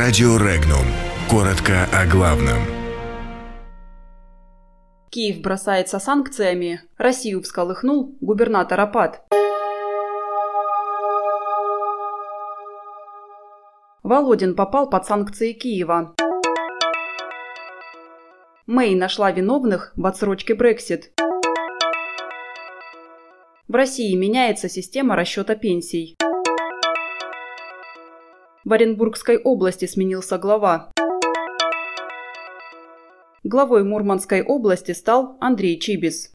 Радио Регнум. Коротко о главном. Киев бросается санкциями. Россию всколыхнул губернатор Апат. Володин попал под санкции Киева. Мэй нашла виновных в отсрочке Брексит. В России меняется система расчета пенсий. В Оренбургской области сменился глава. Главой Мурманской области стал Андрей Чибис.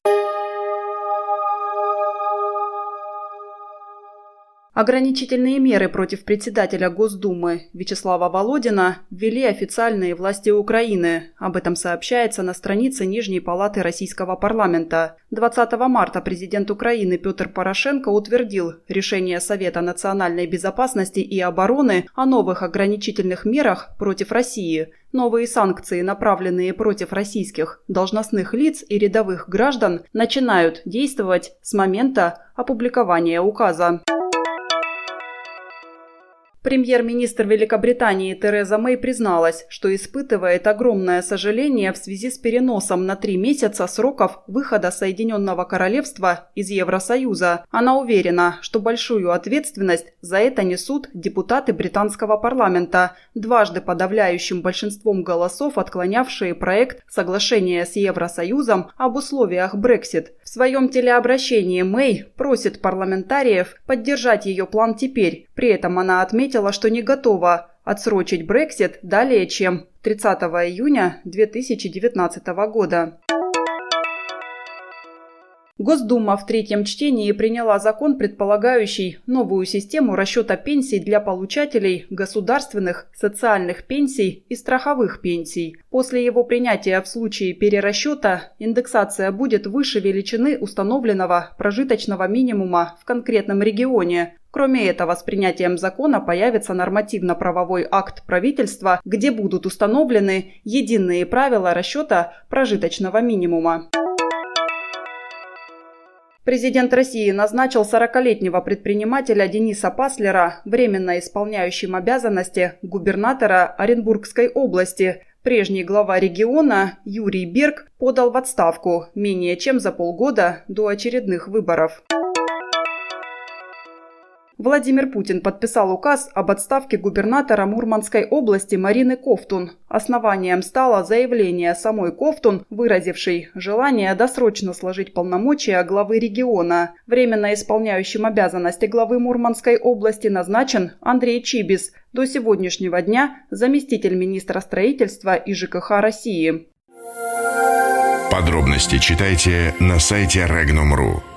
Ограничительные меры против председателя Госдумы Вячеслава Володина ввели официальные власти Украины. Об этом сообщается на странице Нижней палаты Российского парламента. 20 марта президент Украины Петр Порошенко утвердил решение Совета национальной безопасности и обороны о новых ограничительных мерах против России. Новые санкции, направленные против российских должностных лиц и рядовых граждан, начинают действовать с момента опубликования указа. Премьер-министр Великобритании Тереза Мэй призналась, что испытывает огромное сожаление в связи с переносом на три месяца сроков выхода Соединенного Королевства из Евросоюза. Она уверена, что большую ответственность за это несут депутаты британского парламента, дважды подавляющим большинством голосов отклонявшие проект соглашения с Евросоюзом об условиях Брексит. В своем телеобращении Мэй просит парламентариев поддержать ее план теперь. При этом она отметила, отметила, что не готова отсрочить Брексит далее, чем 30 июня 2019 года. Госдума в третьем чтении приняла закон, предполагающий новую систему расчета пенсий для получателей государственных социальных пенсий и страховых пенсий. После его принятия в случае перерасчета индексация будет выше величины установленного прожиточного минимума в конкретном регионе, Кроме этого, с принятием закона появится нормативно-правовой акт правительства, где будут установлены единые правила расчета прожиточного минимума. Президент России назначил 40-летнего предпринимателя Дениса Паслера временно исполняющим обязанности губернатора Оренбургской области. Прежний глава региона Юрий Берг подал в отставку менее чем за полгода до очередных выборов. Владимир Путин подписал указ об отставке губернатора Мурманской области Марины Ковтун. Основанием стало заявление самой Ковтун, выразившей желание досрочно сложить полномочия главы региона. Временно исполняющим обязанности главы Мурманской области назначен Андрей Чибис, до сегодняшнего дня заместитель министра строительства и ЖКХ России. Подробности читайте на сайте Regnum.ru.